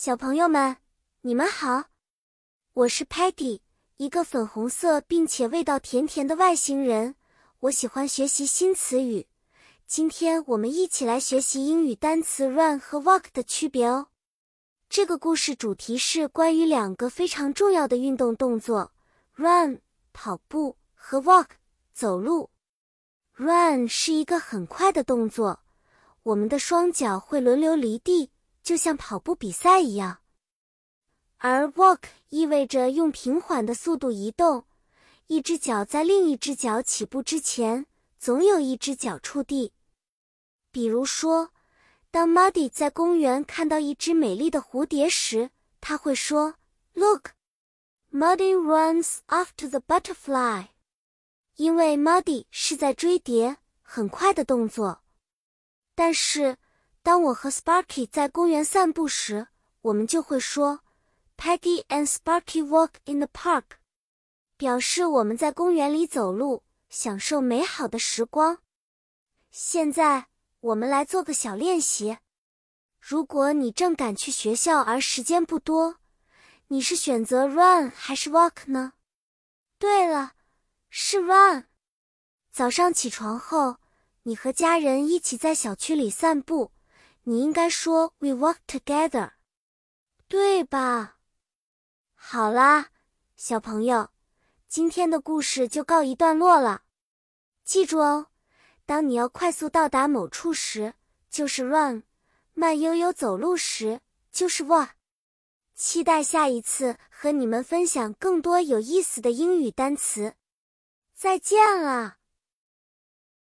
小朋友们，你们好，我是 Patty，一个粉红色并且味道甜甜的外星人。我喜欢学习新词语。今天我们一起来学习英语单词 run 和 walk 的区别哦。这个故事主题是关于两个非常重要的运动动作：run 跑步和 walk 走路。run 是一个很快的动作，我们的双脚会轮流离地。就像跑步比赛一样，而 walk 意味着用平缓的速度移动，一只脚在另一只脚起步之前，总有一只脚触地。比如说，当 Muddy 在公园看到一只美丽的蝴蝶时，他会说：“Look, Muddy runs after the butterfly。”因为 Muddy 是在追蝶，很快的动作。但是。当我和 Sparky 在公园散步时，我们就会说，Peggy and Sparky walk in the park，表示我们在公园里走路，享受美好的时光。现在我们来做个小练习。如果你正赶去学校而时间不多，你是选择 run 还是 walk 呢？对了，是 run。早上起床后，你和家人一起在小区里散步。你应该说 "We walk together"，对吧？好啦，小朋友，今天的故事就告一段落了。记住哦，当你要快速到达某处时，就是 run；慢悠悠走路时，就是 walk。期待下一次和你们分享更多有意思的英语单词。再见了。